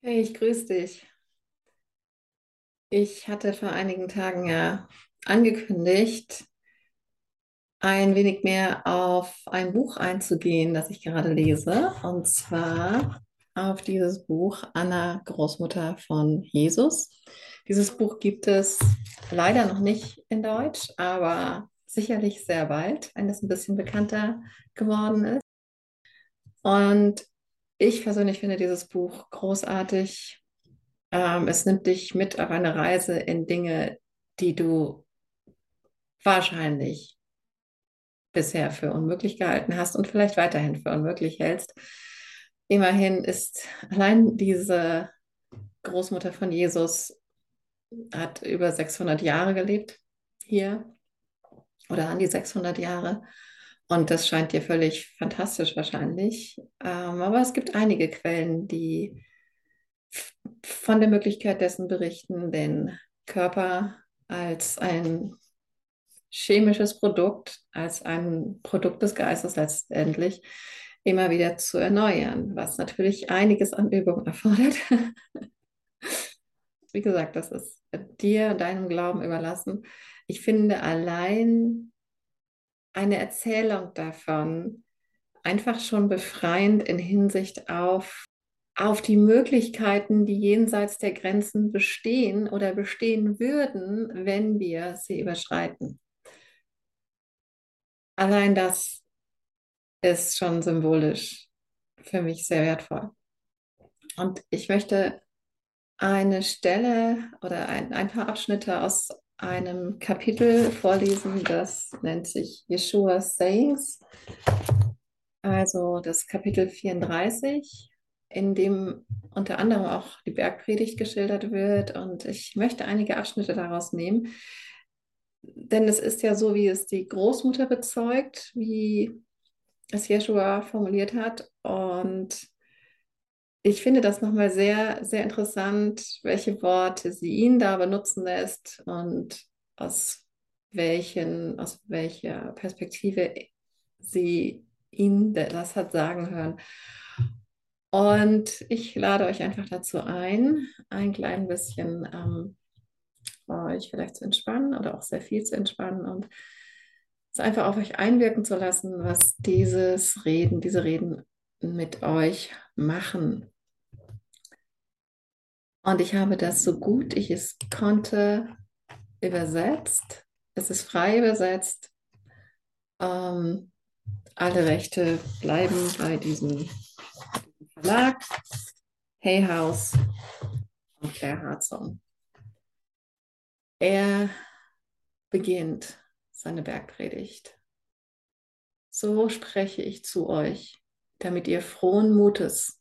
Hey, ich grüße dich. Ich hatte vor einigen Tagen ja angekündigt, ein wenig mehr auf ein Buch einzugehen, das ich gerade lese, und zwar auf dieses Buch Anna, Großmutter von Jesus. Dieses Buch gibt es leider noch nicht in Deutsch, aber sicherlich sehr bald, wenn es ein bisschen bekannter geworden ist. Und ich persönlich finde dieses Buch großartig. Ähm, es nimmt dich mit auf eine Reise in Dinge, die du wahrscheinlich bisher für unmöglich gehalten hast und vielleicht weiterhin für unmöglich hältst. Immerhin ist allein diese Großmutter von Jesus hat über 600 Jahre gelebt hier oder an die 600 Jahre. Und das scheint dir völlig fantastisch wahrscheinlich. Ähm, aber es gibt einige Quellen, die von der Möglichkeit dessen berichten, den Körper als ein chemisches Produkt, als ein Produkt des Geistes letztendlich immer wieder zu erneuern, was natürlich einiges an Übung erfordert. Wie gesagt, das ist dir deinem Glauben überlassen. Ich finde allein eine Erzählung davon einfach schon befreiend in Hinsicht auf, auf die Möglichkeiten, die jenseits der Grenzen bestehen oder bestehen würden, wenn wir sie überschreiten. Allein das ist schon symbolisch für mich sehr wertvoll. Und ich möchte eine Stelle oder ein, ein paar Abschnitte aus einem Kapitel vorlesen, das nennt sich Yeshua's Sayings, also das Kapitel 34, in dem unter anderem auch die Bergpredigt geschildert wird. Und ich möchte einige Abschnitte daraus nehmen, denn es ist ja so, wie es die Großmutter bezeugt, wie es Yeshua formuliert hat. Und ich finde das nochmal sehr, sehr interessant, welche Worte sie ihn da benutzen lässt und aus welchen, aus welcher Perspektive sie ihn das hat sagen hören. Und ich lade euch einfach dazu ein, ein klein bisschen ähm, euch vielleicht zu entspannen oder auch sehr viel zu entspannen und es einfach auf euch einwirken zu lassen, was dieses Reden, diese Reden mit euch machen. Und ich habe das so gut ich es konnte übersetzt. Es ist frei übersetzt. Ähm, alle Rechte bleiben bei diesem Verlag. Hay House und Claire Hartzon. Er beginnt seine Bergpredigt. So spreche ich zu euch, damit ihr frohen Mutes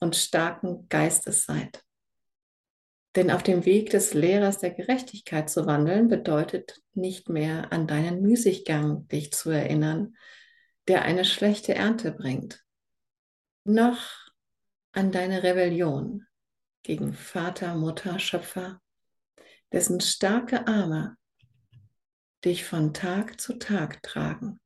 und starken Geistes seid. Denn auf dem Weg des Lehrers der Gerechtigkeit zu wandeln, bedeutet nicht mehr an deinen Müßiggang dich zu erinnern, der eine schlechte Ernte bringt, noch an deine Rebellion gegen Vater, Mutter, Schöpfer, dessen starke Arme dich von Tag zu Tag tragen.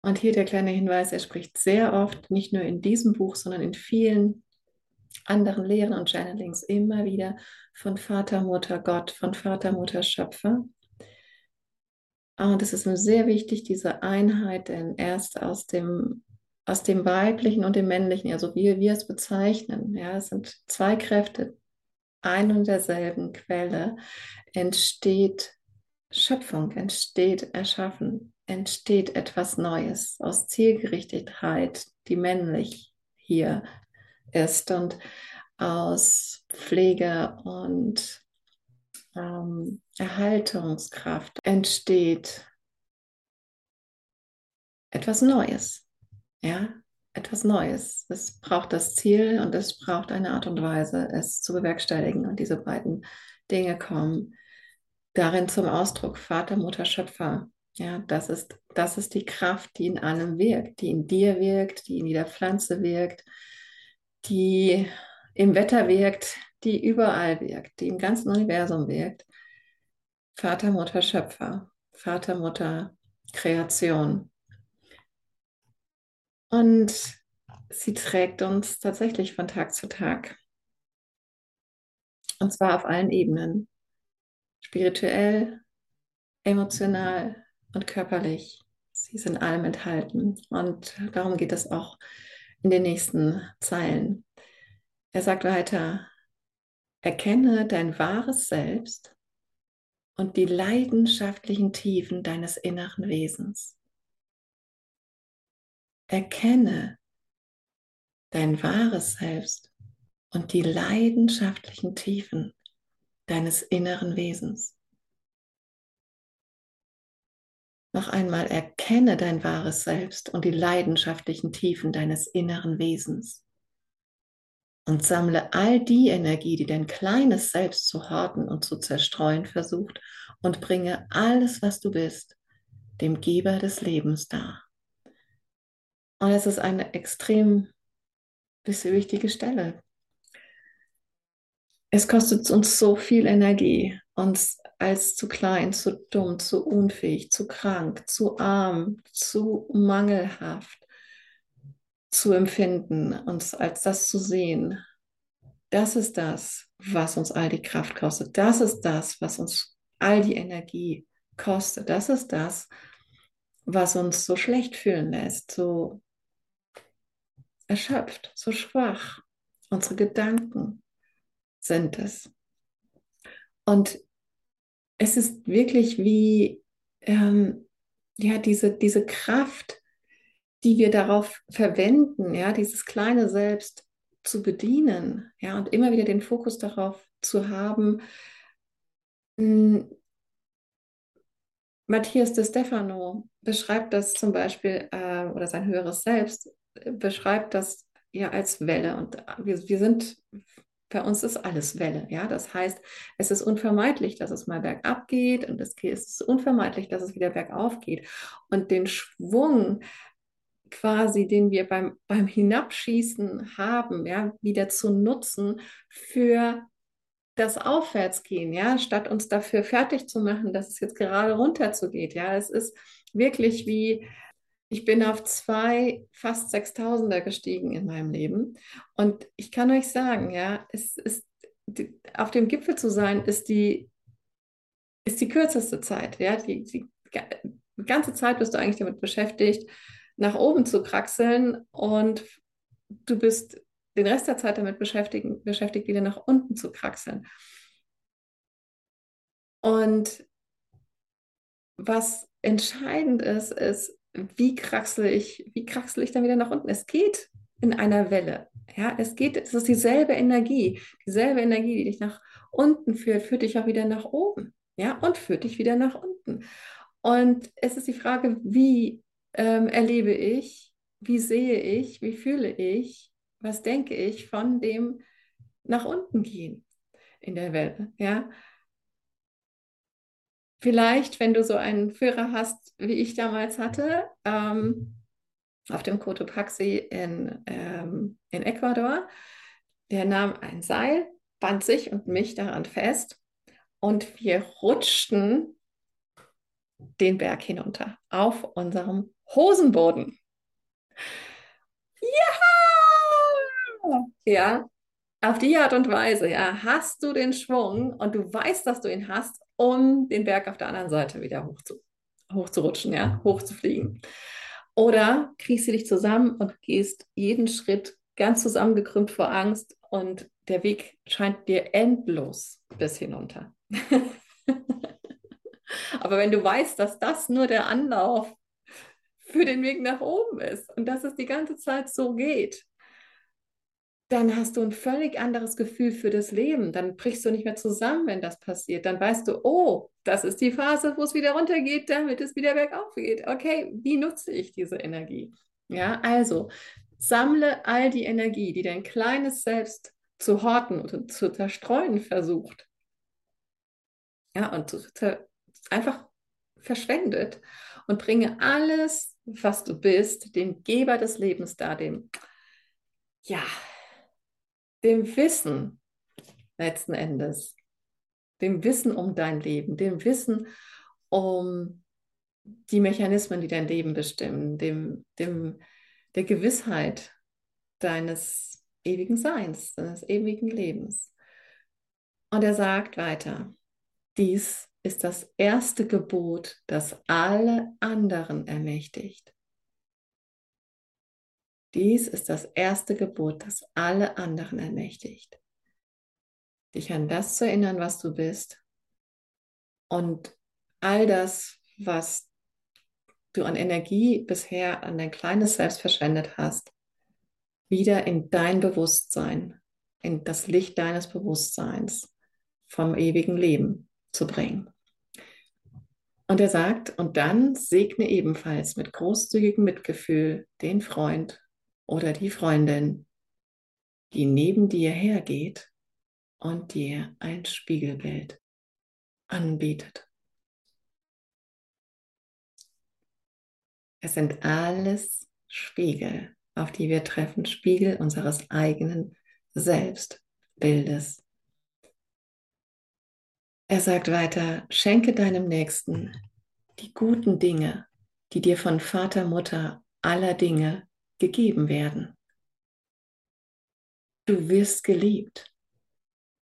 Und hier der kleine Hinweis, er spricht sehr oft, nicht nur in diesem Buch, sondern in vielen anderen Lehren und Channelings immer wieder von Vater, Mutter, Gott, von Vater, Mutter, Schöpfer. Und es ist mir sehr wichtig, diese Einheit, denn erst aus dem, aus dem Weiblichen und dem Männlichen, also wie wir es bezeichnen, ja, es sind zwei Kräfte, ein und derselben Quelle, entsteht Schöpfung, entsteht Erschaffen, entsteht etwas Neues aus Zielgerichtetheit, die männlich hier ist und aus Pflege und ähm, Erhaltungskraft entsteht etwas Neues. Ja, etwas Neues. Es braucht das Ziel und es braucht eine Art und Weise, es zu bewerkstelligen. Und diese beiden Dinge kommen darin zum Ausdruck. Vater, Mutter, Schöpfer. Ja, das ist, das ist die Kraft, die in allem wirkt, die in dir wirkt, die in jeder Pflanze wirkt, die im Wetter wirkt, die überall wirkt, die im ganzen Universum wirkt. Vater, Mutter, Schöpfer, Vater, Mutter, Kreation. Und sie trägt uns tatsächlich von Tag zu Tag. Und zwar auf allen Ebenen. Spirituell, emotional und körperlich. Sie ist in allem enthalten. Und darum geht es auch in den nächsten Zeilen. Er sagt weiter, erkenne dein wahres Selbst und die leidenschaftlichen Tiefen deines inneren Wesens. Erkenne dein wahres Selbst und die leidenschaftlichen Tiefen deines inneren Wesens. Noch einmal erkenne dein wahres Selbst und die leidenschaftlichen Tiefen deines inneren Wesens. Und sammle all die Energie, die dein kleines Selbst zu horten und zu zerstreuen versucht, und bringe alles, was du bist, dem Geber des Lebens dar. Und es ist eine extrem wichtige Stelle. Es kostet uns so viel Energie, uns als zu klein, zu dumm, zu unfähig, zu krank, zu arm, zu mangelhaft zu empfinden, uns als das zu sehen. Das ist das, was uns all die Kraft kostet. Das ist das, was uns all die Energie kostet. Das ist das, was uns so schlecht fühlen lässt, so erschöpft, so schwach. Unsere Gedanken sind es. Und es ist wirklich wie ähm, ja, diese, diese Kraft, die wir darauf verwenden, ja, dieses kleine Selbst zu bedienen, ja, und immer wieder den Fokus darauf zu haben. Hm, Matthias de Stefano beschreibt das zum Beispiel, äh, oder sein höheres Selbst äh, beschreibt das ja als Welle. Und wir, wir sind bei uns ist alles Welle, ja. Das heißt, es ist unvermeidlich, dass es mal bergab geht und es ist unvermeidlich, dass es wieder bergauf geht. Und den Schwung quasi, den wir beim, beim Hinabschießen haben, ja, wieder zu nutzen für das Aufwärtsgehen, ja, statt uns dafür fertig zu machen, dass es jetzt gerade runter zu geht, ja. Es ist wirklich wie ich bin auf zwei fast 6000er gestiegen in meinem Leben. Und ich kann euch sagen, ja, es ist, auf dem Gipfel zu sein, ist die, ist die kürzeste Zeit. Ja? Die, die, die ganze Zeit bist du eigentlich damit beschäftigt, nach oben zu kraxeln und du bist den Rest der Zeit damit beschäftigt, beschäftigt wieder nach unten zu kraxeln. Und was entscheidend ist, ist, wie kraxel ich, wie kraxel ich dann wieder nach unten? Es geht in einer Welle. Ja, es geht, es ist dieselbe Energie, dieselbe Energie, die dich nach unten führt, führt dich auch wieder nach oben. Ja, und führt dich wieder nach unten. Und es ist die Frage, wie ähm, erlebe ich, wie sehe ich, wie fühle ich, was denke ich von dem nach unten gehen in der Welle. Ja, Vielleicht, wenn du so einen Führer hast, wie ich damals hatte, ähm, auf dem Cotopaxi in, ähm, in Ecuador, der nahm ein Seil, band sich und mich daran fest und wir rutschten den Berg hinunter auf unserem Hosenboden. Ja! Ja, auf die Art und Weise, ja, hast du den Schwung und du weißt, dass du ihn hast, um den Berg auf der anderen Seite wieder hoch zu, hoch zu rutschen, ja, hoch zu fliegen. Oder kriegst du dich zusammen und gehst jeden Schritt ganz zusammengekrümmt vor Angst und der Weg scheint dir endlos bis hinunter. Aber wenn du weißt, dass das nur der Anlauf für den Weg nach oben ist und dass es die ganze Zeit so geht, dann hast du ein völlig anderes Gefühl für das Leben. Dann brichst du nicht mehr zusammen, wenn das passiert. Dann weißt du, oh, das ist die Phase, wo es wieder runtergeht, damit es wieder bergauf geht. Okay, wie nutze ich diese Energie? Ja, also sammle all die Energie, die dein kleines Selbst zu horten und zu zerstreuen versucht. Ja, und einfach verschwendet und bringe alles, was du bist, dem Geber des Lebens dar, dem, ja, dem Wissen letzten Endes, dem Wissen um dein Leben, dem Wissen um die Mechanismen, die dein Leben bestimmen, dem, dem, der Gewissheit, deines ewigen Seins, deines ewigen Lebens. Und er sagt weiter, dies ist das erste Gebot, das alle anderen ermächtigt. Dies ist das erste Gebot, das alle anderen ermächtigt. Dich an das zu erinnern, was du bist und all das, was du an Energie bisher an dein kleines Selbst verschwendet hast, wieder in dein Bewusstsein, in das Licht deines Bewusstseins vom ewigen Leben zu bringen. Und er sagt, und dann segne ebenfalls mit großzügigem Mitgefühl den Freund oder die Freundin, die neben dir hergeht und dir ein Spiegelbild anbietet. Es sind alles Spiegel, auf die wir treffen, Spiegel unseres eigenen Selbstbildes. Er sagt weiter, schenke deinem Nächsten die guten Dinge, die dir von Vater, Mutter aller Dinge gegeben werden. Du wirst geliebt.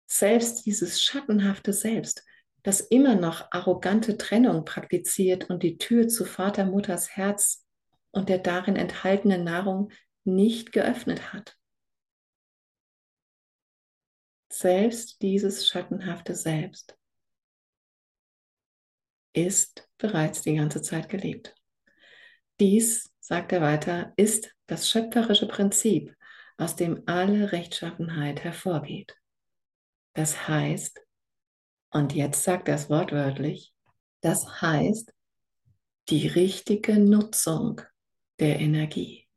Selbst dieses schattenhafte Selbst, das immer noch arrogante Trennung praktiziert und die Tür zu Vater, Mutters Herz und der darin enthaltenen Nahrung nicht geöffnet hat. Selbst dieses schattenhafte Selbst ist bereits die ganze Zeit gelebt. Dies, sagt er weiter, ist das schöpferische Prinzip, aus dem alle Rechtschaffenheit hervorgeht. Das heißt, und jetzt sagt er es wortwörtlich, das heißt, die richtige Nutzung der Energie.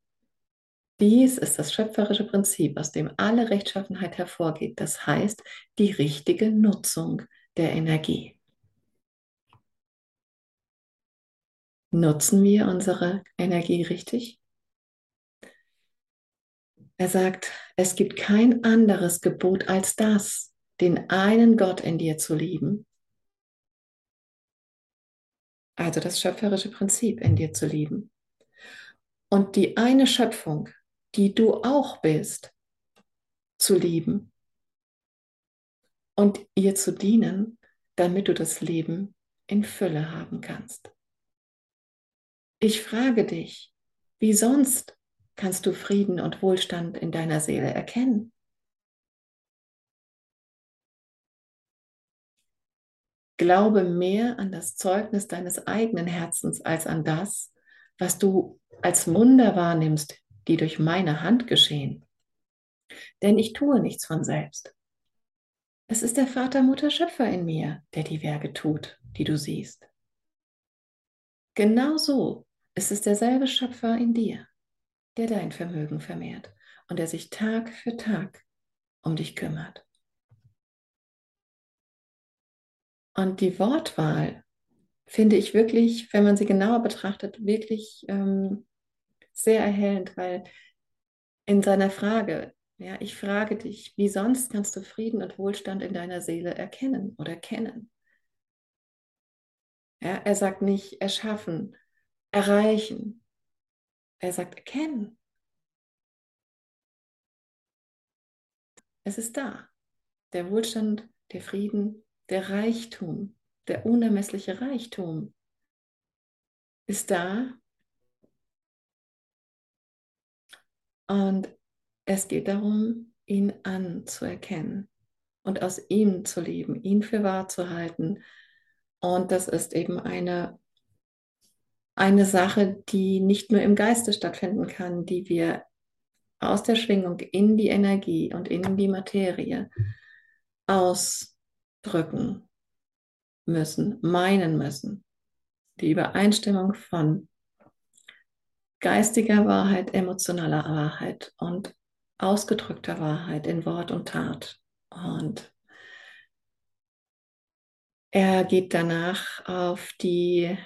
Dies ist das schöpferische Prinzip, aus dem alle Rechtschaffenheit hervorgeht. Das heißt, die richtige Nutzung der Energie. Nutzen wir unsere Energie richtig? Er sagt, es gibt kein anderes Gebot als das, den einen Gott in dir zu lieben. Also das schöpferische Prinzip in dir zu lieben. Und die eine Schöpfung, die du auch bist, zu lieben und ihr zu dienen, damit du das Leben in Fülle haben kannst. Ich frage dich, wie sonst kannst du Frieden und Wohlstand in deiner Seele erkennen? Glaube mehr an das Zeugnis deines eigenen Herzens als an das, was du als Wunder wahrnimmst, die durch meine Hand geschehen. Denn ich tue nichts von selbst. Es ist der Vater, Mutter, Schöpfer in mir, der die Werke tut, die du siehst. Genauso ist es derselbe Schöpfer in dir, der dein Vermögen vermehrt und der sich Tag für Tag um dich kümmert. Und die Wortwahl finde ich wirklich, wenn man sie genauer betrachtet, wirklich ähm, sehr erhellend, weil in seiner Frage, ja, ich frage dich, wie sonst kannst du Frieden und Wohlstand in deiner Seele erkennen oder kennen? Ja, er sagt nicht erschaffen, erreichen. Er sagt erkennen. Es ist da. Der Wohlstand, der Frieden, der Reichtum, der unermessliche Reichtum ist da. Und es geht darum, ihn anzuerkennen und aus ihm zu leben, ihn für wahr zu halten. Und das ist eben eine eine Sache, die nicht nur im Geiste stattfinden kann, die wir aus der Schwingung in die Energie und in die Materie ausdrücken müssen, meinen müssen. Die Übereinstimmung von geistiger Wahrheit, emotionaler Wahrheit und ausgedrückter Wahrheit in Wort und Tat. Und er geht danach auf die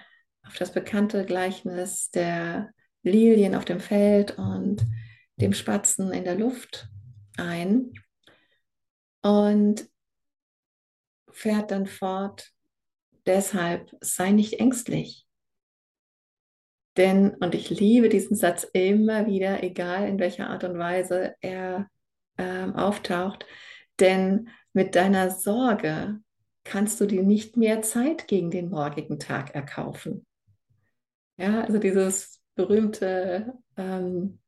auf das bekannte Gleichnis der Lilien auf dem Feld und dem Spatzen in der Luft ein und fährt dann fort, deshalb sei nicht ängstlich. Denn, und ich liebe diesen Satz immer wieder, egal in welcher Art und Weise er ähm, auftaucht, denn mit deiner Sorge kannst du dir nicht mehr Zeit gegen den morgigen Tag erkaufen. Ja, also dieses berühmte, ähm,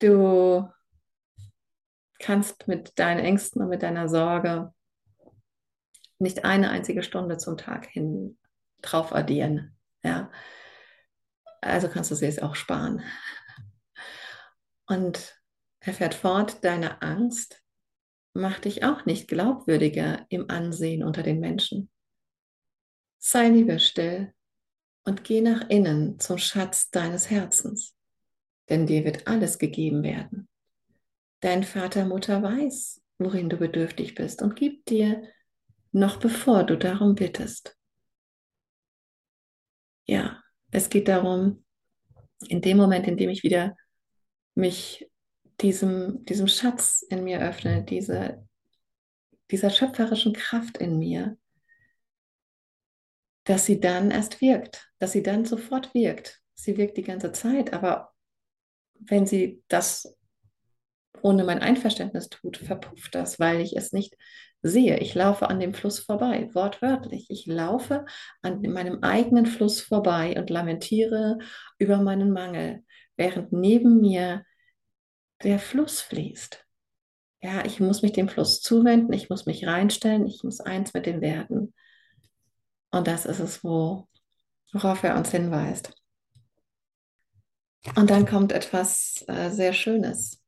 du kannst mit deinen Ängsten und mit deiner Sorge nicht eine einzige Stunde zum Tag hin drauf addieren. Ja, also kannst du sie es auch sparen. Und er fährt fort, deine Angst macht dich auch nicht glaubwürdiger im Ansehen unter den Menschen. Sei lieber still und geh nach innen zum Schatz deines Herzens, denn dir wird alles gegeben werden. Dein Vater, Mutter weiß, worin du bedürftig bist und gibt dir, noch bevor du darum bittest. Ja, es geht darum, in dem Moment, in dem ich wieder mich diesem, diesem Schatz in mir öffne, diese, dieser schöpferischen Kraft in mir, dass sie dann erst wirkt, dass sie dann sofort wirkt. Sie wirkt die ganze Zeit, aber wenn sie das ohne mein Einverständnis tut, verpufft das, weil ich es nicht sehe. Ich laufe an dem Fluss vorbei, wortwörtlich. Ich laufe an meinem eigenen Fluss vorbei und lamentiere über meinen Mangel, während neben mir der Fluss fließt. Ja, ich muss mich dem Fluss zuwenden, ich muss mich reinstellen, ich muss eins mit dem werden. Und das ist es, wo, worauf er uns hinweist. Und dann kommt etwas äh, sehr Schönes.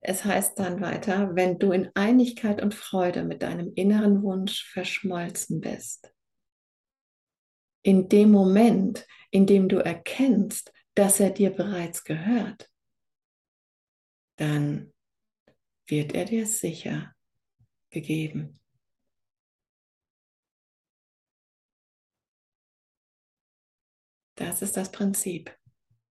Es heißt dann weiter, wenn du in Einigkeit und Freude mit deinem inneren Wunsch verschmolzen bist. In dem Moment, in dem du erkennst, dass er dir bereits gehört, dann wird er dir sicher gegeben. Das ist das Prinzip.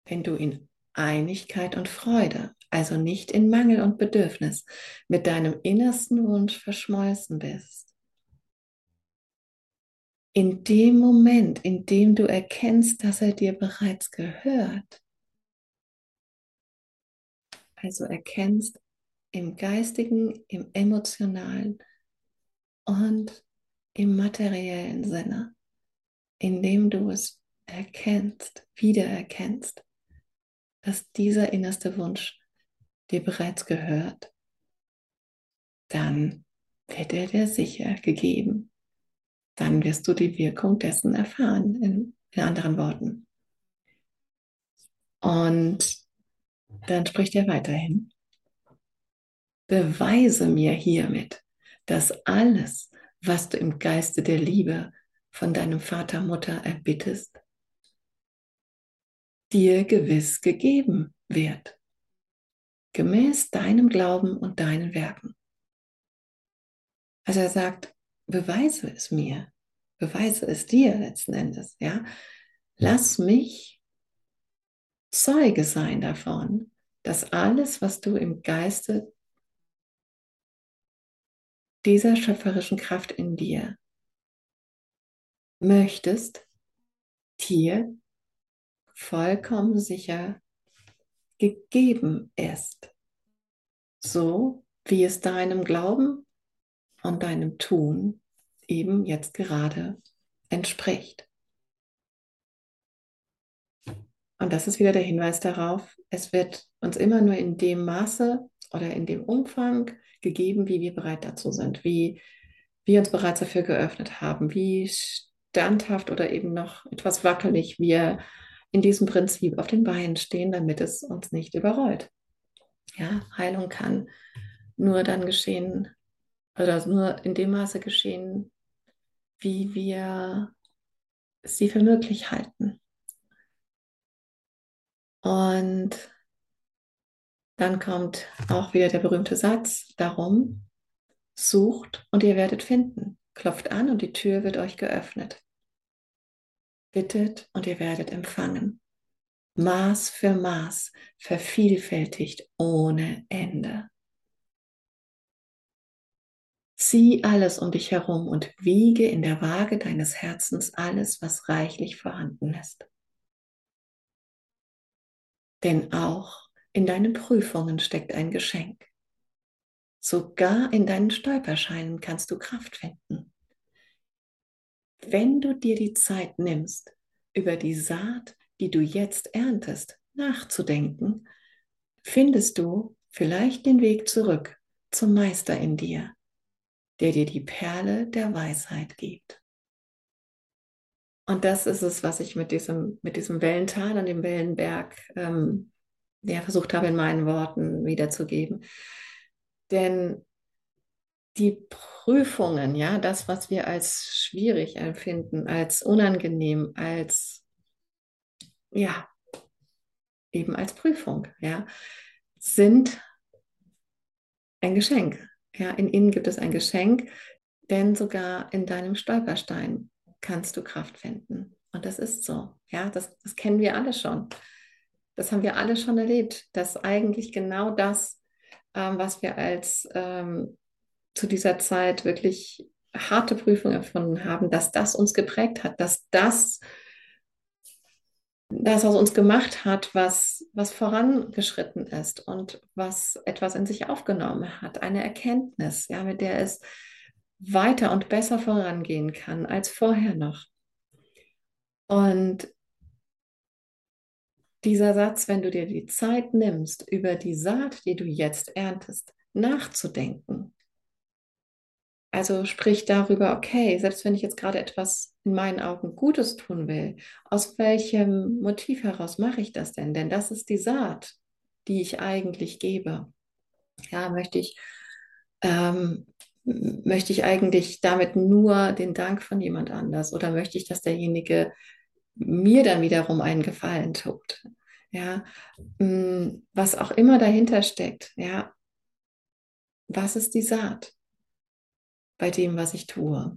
Wenn du in Einigkeit und Freude also nicht in Mangel und Bedürfnis, mit deinem innersten Wunsch verschmolzen bist. In dem Moment, in dem du erkennst, dass er dir bereits gehört, also erkennst im geistigen, im emotionalen und im materiellen Sinne, indem du es erkennst, wiedererkennst, dass dieser innerste Wunsch dir bereits gehört, dann wird er dir sicher gegeben. Dann wirst du die Wirkung dessen erfahren, in, in anderen Worten. Und dann spricht er weiterhin. Beweise mir hiermit, dass alles, was du im Geiste der Liebe von deinem Vater, Mutter erbittest, dir gewiss gegeben wird gemäß deinem Glauben und deinen Werken. Also er sagt, beweise es mir, beweise es dir letzten Endes, ja. Lass mich Zeuge sein davon, dass alles, was du im Geiste dieser schöpferischen Kraft in dir möchtest, dir vollkommen sicher gegeben ist, so wie es deinem Glauben und deinem Tun eben jetzt gerade entspricht. Und das ist wieder der Hinweis darauf, es wird uns immer nur in dem Maße oder in dem Umfang gegeben, wie wir bereit dazu sind, wie wir uns bereits dafür geöffnet haben, wie standhaft oder eben noch etwas wackelig wir in diesem Prinzip auf den Beinen stehen, damit es uns nicht überrollt. Ja, Heilung kann nur dann geschehen oder nur in dem Maße geschehen, wie wir sie für möglich halten. Und dann kommt auch wieder der berühmte Satz, darum, sucht und ihr werdet finden, klopft an und die Tür wird euch geöffnet. Bittet und ihr werdet empfangen. Maß für Maß, vervielfältigt ohne Ende. Sieh alles um dich herum und wiege in der Waage deines Herzens alles, was reichlich vorhanden ist. Denn auch in deinen Prüfungen steckt ein Geschenk. Sogar in deinen Stolperscheinen kannst du Kraft finden. Wenn du dir die Zeit nimmst, über die Saat, die du jetzt erntest, nachzudenken, findest du vielleicht den Weg zurück zum Meister in dir, der dir die Perle der Weisheit gibt. Und das ist es, was ich mit diesem, mit diesem Wellental und dem Wellenberg ähm, ja, versucht habe, in meinen Worten wiederzugeben. Denn die Prüfungen, ja, das, was wir als schwierig empfinden, als unangenehm, als, ja, eben als Prüfung, ja, sind ein Geschenk. Ja, in ihnen gibt es ein Geschenk, denn sogar in deinem Stolperstein kannst du Kraft finden. Und das ist so. Ja, das, das kennen wir alle schon. Das haben wir alle schon erlebt, dass eigentlich genau das, ähm, was wir als ähm, zu dieser Zeit wirklich harte Prüfung erfunden haben, dass das uns geprägt hat, dass das das aus uns gemacht hat, was, was vorangeschritten ist und was etwas in sich aufgenommen hat, eine Erkenntnis, ja, mit der es weiter und besser vorangehen kann als vorher noch. Und dieser Satz, wenn du dir die Zeit nimmst, über die Saat, die du jetzt erntest, nachzudenken, also sprich darüber, okay, selbst wenn ich jetzt gerade etwas in meinen Augen Gutes tun will, aus welchem Motiv heraus mache ich das denn? Denn das ist die Saat, die ich eigentlich gebe. Ja, möchte ich, ähm, möchte ich eigentlich damit nur den Dank von jemand anders oder möchte ich, dass derjenige mir dann wiederum einen Gefallen tut? Ja, mm, was auch immer dahinter steckt, ja, was ist die Saat? Bei dem, was ich tue?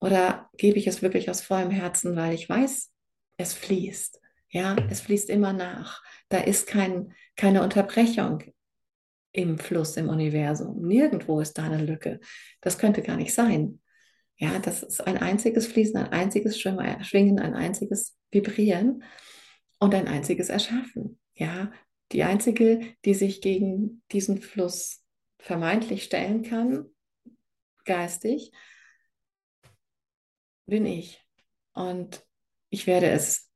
Oder gebe ich es wirklich aus vollem Herzen, weil ich weiß, es fließt. Ja, es fließt immer nach. Da ist kein, keine Unterbrechung im Fluss, im Universum. Nirgendwo ist da eine Lücke. Das könnte gar nicht sein. Ja, das ist ein einziges Fließen, ein einziges Schwingen, ein einziges Vibrieren und ein einziges Erschaffen. Ja, die einzige, die sich gegen diesen Fluss vermeintlich stellen kann, geistig, bin ich. Und ich werde es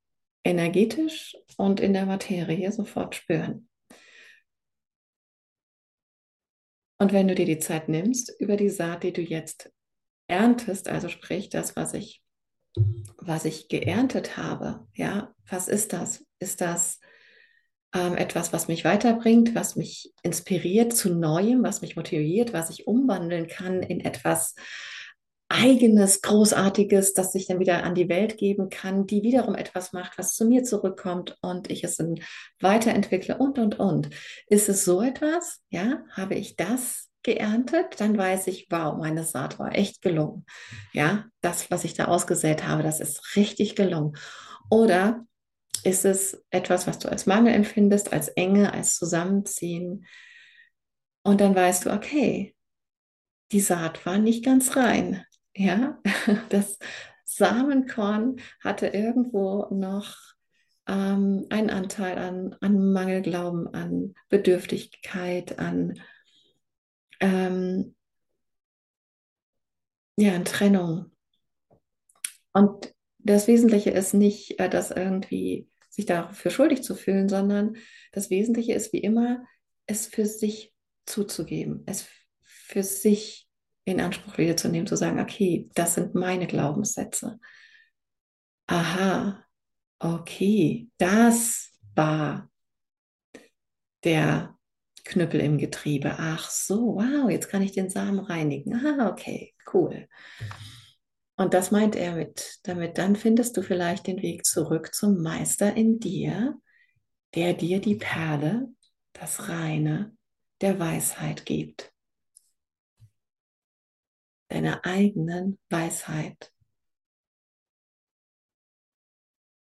energetisch und in der Materie sofort spüren. Und wenn du dir die Zeit nimmst, über die Saat, die du jetzt erntest, also sprich das, was ich, was ich geerntet habe, ja, was ist das? Ist das ähm, etwas, was mich weiterbringt, was mich inspiriert zu Neuem, was mich motiviert, was ich umwandeln kann in etwas eigenes, großartiges, das ich dann wieder an die Welt geben kann, die wiederum etwas macht, was zu mir zurückkommt und ich es dann weiterentwickle und, und, und. Ist es so etwas? Ja, habe ich das geerntet, dann weiß ich, wow, meine Saat war echt gelungen. Ja, das, was ich da ausgesät habe, das ist richtig gelungen. Oder ist es etwas, was du als Mangel empfindest, als Enge, als Zusammenziehen. Und dann weißt du, okay, die Saat war nicht ganz rein. Ja, das Samenkorn hatte irgendwo noch ähm, einen Anteil an, an Mangelglauben, an Bedürftigkeit, an, ähm, ja, an Trennung. Und das Wesentliche ist nicht, äh, das irgendwie sich dafür schuldig zu fühlen, sondern das Wesentliche ist wie immer, es für sich zuzugeben, es für sich in Anspruch wieder zu nehmen, zu sagen, okay, das sind meine Glaubenssätze. Aha, okay, das war der Knüppel im Getriebe. Ach so, wow, jetzt kann ich den Samen reinigen. Ah, okay, cool. Und das meint er mit, damit dann findest du vielleicht den Weg zurück zum Meister in dir, der dir die Perle, das Reine der Weisheit gibt. Deine eigenen Weisheit.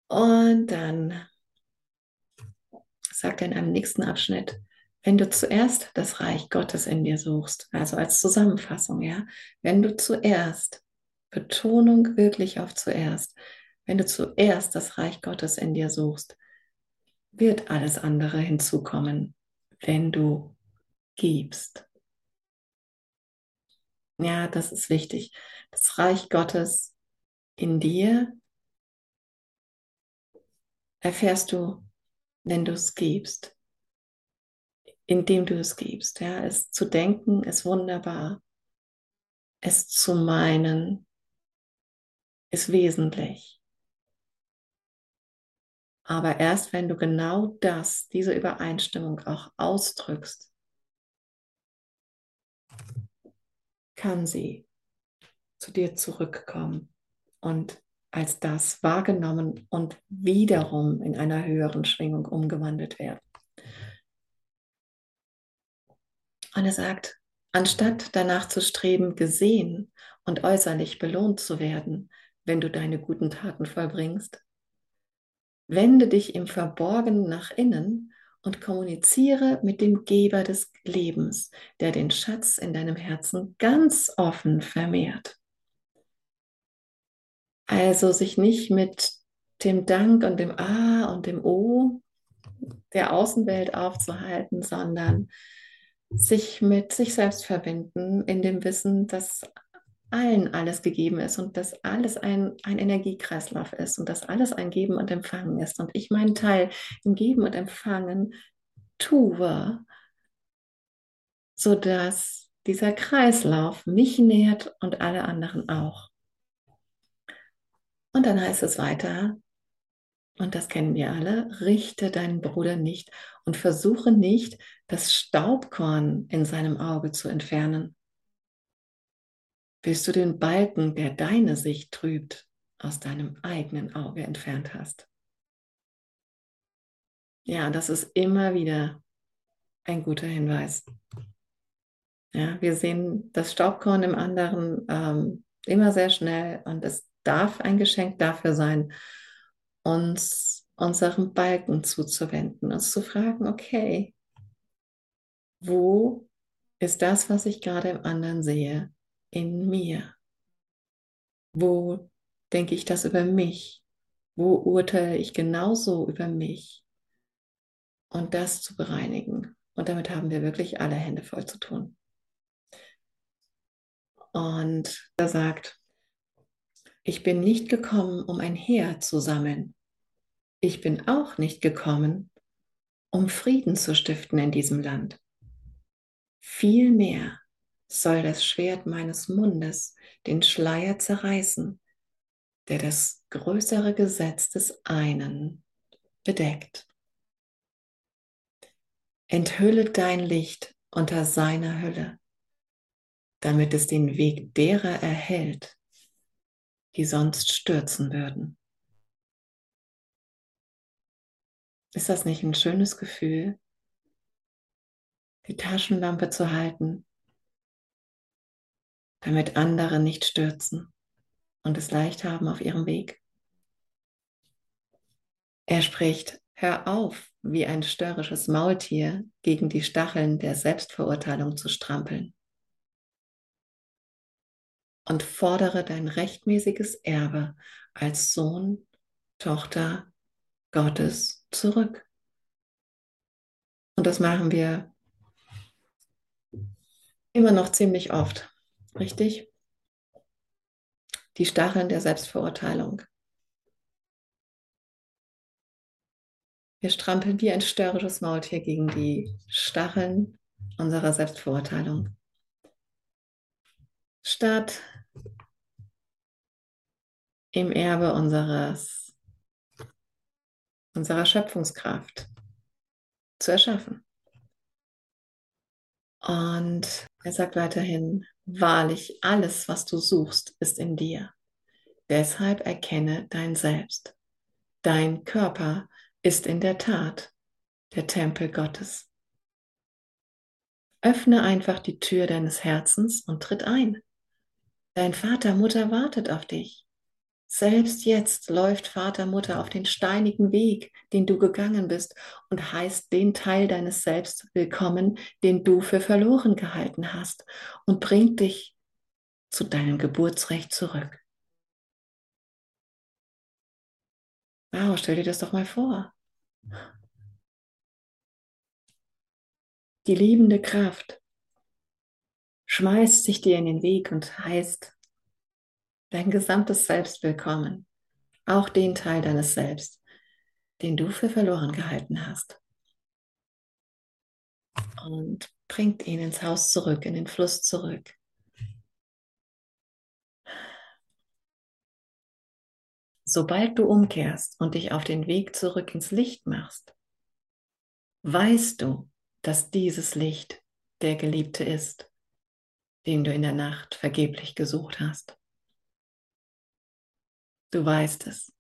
Und dann sagt er in einem nächsten Abschnitt, wenn du zuerst das Reich Gottes in dir suchst, also als Zusammenfassung, ja, wenn du zuerst, Betonung wirklich auf zuerst, wenn du zuerst das Reich Gottes in dir suchst, wird alles andere hinzukommen, wenn du gibst. Ja, das ist wichtig. Das Reich Gottes in dir erfährst du, wenn du es gibst indem du es gibst. Ja, es zu denken ist wunderbar. Es zu meinen ist wesentlich. Aber erst wenn du genau das, diese Übereinstimmung auch ausdrückst, kann sie zu dir zurückkommen und als das wahrgenommen und wiederum in einer höheren Schwingung umgewandelt werden. Und er sagt, anstatt danach zu streben, gesehen und äußerlich belohnt zu werden, wenn du deine guten Taten vollbringst, wende dich im Verborgenen nach innen und kommuniziere mit dem Geber des Lebens, der den Schatz in deinem Herzen ganz offen vermehrt. Also sich nicht mit dem Dank und dem A und dem O der Außenwelt aufzuhalten, sondern sich mit sich selbst verbinden, in dem Wissen, dass allen alles gegeben ist und dass alles ein, ein Energiekreislauf ist und dass alles ein Geben und Empfangen ist. Und ich meinen Teil im Geben und Empfangen tue, sodass dieser Kreislauf mich nährt und alle anderen auch. Und dann heißt es weiter, und das kennen wir alle, richte deinen Bruder nicht und versuche nicht, das Staubkorn in seinem Auge zu entfernen. Bis du den Balken, der deine Sicht trübt, aus deinem eigenen Auge entfernt hast. Ja, das ist immer wieder ein guter Hinweis. Ja, wir sehen das Staubkorn im anderen ähm, immer sehr schnell und es darf ein Geschenk dafür sein, uns unserem Balken zuzuwenden, uns zu fragen, okay, wo ist das, was ich gerade im anderen sehe, in mir? Wo denke ich das über mich? Wo urteile ich genauso über mich? Und das zu bereinigen. Und damit haben wir wirklich alle Hände voll zu tun. Und er sagt, ich bin nicht gekommen, um ein Heer zu sammeln, ich bin auch nicht gekommen, um Frieden zu stiften in diesem Land. Vielmehr soll das Schwert meines Mundes den Schleier zerreißen, der das größere Gesetz des einen bedeckt. Enthülle dein Licht unter seiner Hülle, damit es den Weg derer erhält, die sonst stürzen würden. Ist das nicht ein schönes Gefühl, die Taschenlampe zu halten, damit andere nicht stürzen und es leicht haben auf ihrem Weg? Er spricht, hör auf, wie ein störrisches Maultier gegen die Stacheln der Selbstverurteilung zu strampeln und fordere dein rechtmäßiges Erbe als Sohn, Tochter Gottes zurück. Und das machen wir immer noch ziemlich oft, richtig? Die Stacheln der Selbstverurteilung. Wir strampeln wie ein störrisches Maultier gegen die Stacheln unserer Selbstverurteilung. Statt im Erbe unseres unserer Schöpfungskraft zu erschaffen. Und er sagt weiterhin, wahrlich, alles, was du suchst, ist in dir. Deshalb erkenne dein Selbst. Dein Körper ist in der Tat der Tempel Gottes. Öffne einfach die Tür deines Herzens und tritt ein. Dein Vater, Mutter wartet auf dich. Selbst jetzt läuft Vater, Mutter auf den steinigen Weg, den du gegangen bist und heißt den Teil deines Selbst willkommen, den du für verloren gehalten hast und bringt dich zu deinem Geburtsrecht zurück. Wow, stell dir das doch mal vor. Die liebende Kraft schmeißt sich dir in den Weg und heißt dein gesamtes Selbst willkommen, auch den Teil deines Selbst, den du für verloren gehalten hast. Und bringt ihn ins Haus zurück, in den Fluss zurück. Sobald du umkehrst und dich auf den Weg zurück ins Licht machst, weißt du, dass dieses Licht der Geliebte ist, den du in der Nacht vergeblich gesucht hast. Du weißt es.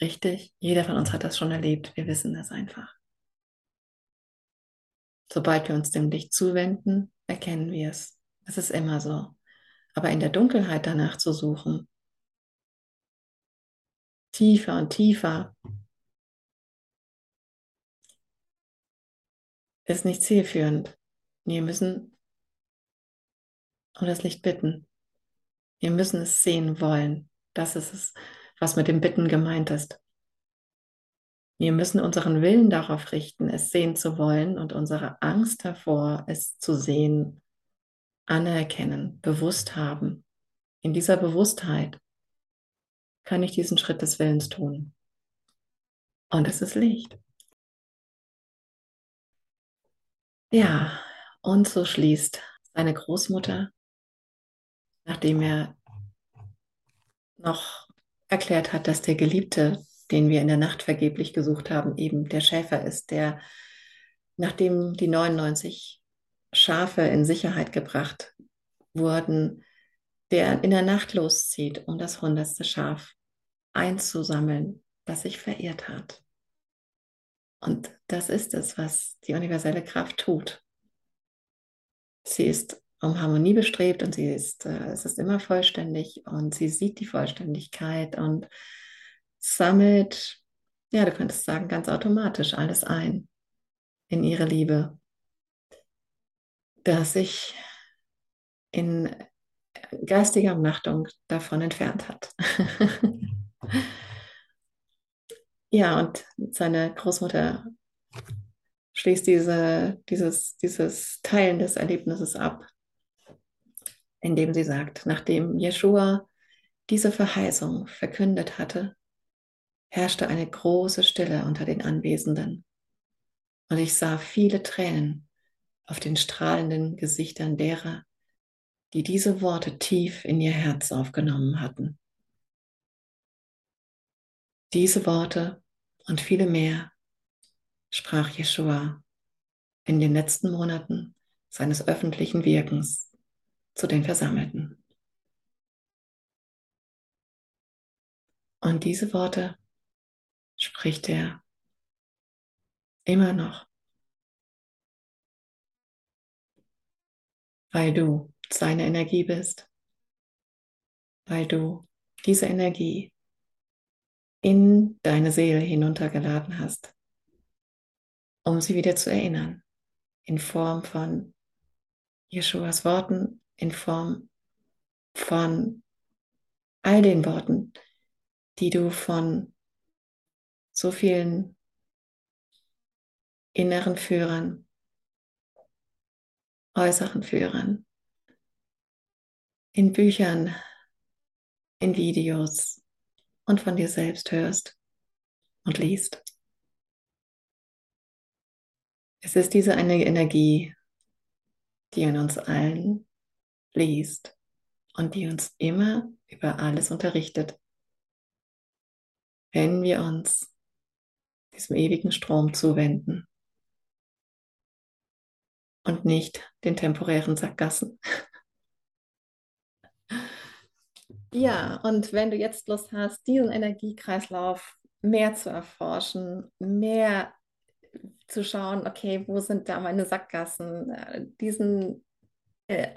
Richtig? Jeder von uns hat das schon erlebt. Wir wissen das einfach. Sobald wir uns dem Licht zuwenden, erkennen wir es. Es ist immer so. Aber in der Dunkelheit danach zu suchen, tiefer und tiefer, ist nicht zielführend. Wir müssen um das Licht bitten. Wir müssen es sehen wollen. Das ist es, was mit dem Bitten gemeint ist. Wir müssen unseren Willen darauf richten, es sehen zu wollen und unsere Angst davor, es zu sehen, anerkennen, bewusst haben. In dieser Bewusstheit kann ich diesen Schritt des Willens tun. Und es ist Licht. Ja, und so schließt seine Großmutter, nachdem er noch erklärt hat, dass der Geliebte, den wir in der Nacht vergeblich gesucht haben, eben der Schäfer ist, der, nachdem die 99 Schafe in Sicherheit gebracht wurden, der in der Nacht loszieht, um das hundertste Schaf einzusammeln, das sich verirrt hat. Und das ist es, was die universelle Kraft tut. Sie ist um Harmonie bestrebt und sie ist, äh, es ist immer vollständig und sie sieht die Vollständigkeit und sammelt, ja, du könntest sagen, ganz automatisch alles ein in ihre Liebe, das sich in geistiger Umnachtung davon entfernt hat. ja, und seine Großmutter schließt diese, dieses, dieses Teilen des Erlebnisses ab indem sie sagt, nachdem Jeshua diese Verheißung verkündet hatte, herrschte eine große Stille unter den Anwesenden. Und ich sah viele Tränen auf den strahlenden Gesichtern derer, die diese Worte tief in ihr Herz aufgenommen hatten. Diese Worte und viele mehr sprach Jeshua in den letzten Monaten seines öffentlichen Wirkens zu den Versammelten. Und diese Worte spricht er immer noch, weil du seine Energie bist, weil du diese Energie in deine Seele hinuntergeladen hast, um sie wieder zu erinnern, in Form von Jeschuas Worten in Form von all den Worten, die du von so vielen inneren Führern, äußeren Führern, in Büchern, in Videos und von dir selbst hörst und liest. Es ist diese eine Energie, die in uns allen liest und die uns immer über alles unterrichtet. Wenn wir uns diesem ewigen Strom zuwenden und nicht den temporären Sackgassen. Ja, und wenn du jetzt Lust hast, diesen Energiekreislauf mehr zu erforschen, mehr zu schauen, okay, wo sind da meine Sackgassen, äh, diesen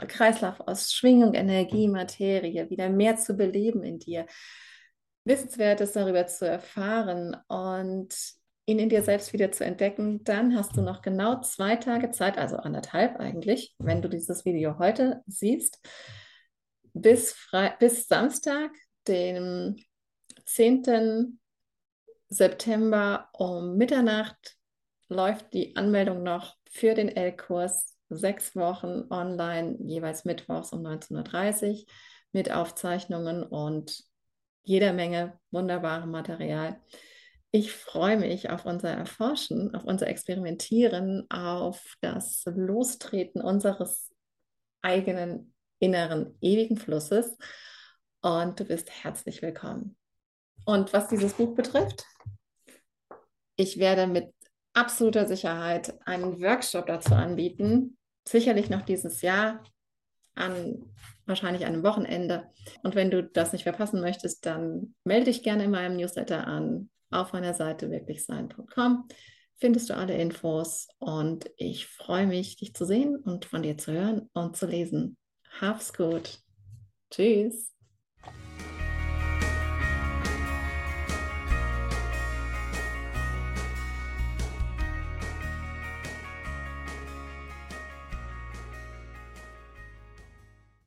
Kreislauf aus Schwingung, Energie, Materie wieder mehr zu beleben in dir, Wissenswertes darüber zu erfahren und ihn in dir selbst wieder zu entdecken, dann hast du noch genau zwei Tage Zeit, also anderthalb eigentlich, wenn du dieses Video heute siehst, bis, Fre bis Samstag, dem 10. September um Mitternacht läuft die Anmeldung noch für den L-Kurs. Sechs Wochen online, jeweils mittwochs um 19.30 Uhr mit Aufzeichnungen und jeder Menge wunderbarem Material. Ich freue mich auf unser Erforschen, auf unser Experimentieren, auf das Lostreten unseres eigenen inneren ewigen Flusses. Und du bist herzlich willkommen. Und was dieses Buch betrifft, ich werde mit absoluter Sicherheit einen Workshop dazu anbieten, sicherlich noch dieses Jahr an wahrscheinlich einem Wochenende. Und wenn du das nicht verpassen möchtest, dann melde dich gerne in meinem Newsletter an auf meiner Seite wirklichsein.com. Findest du alle Infos und ich freue mich, dich zu sehen und von dir zu hören und zu lesen. Hab's gut. Tschüss.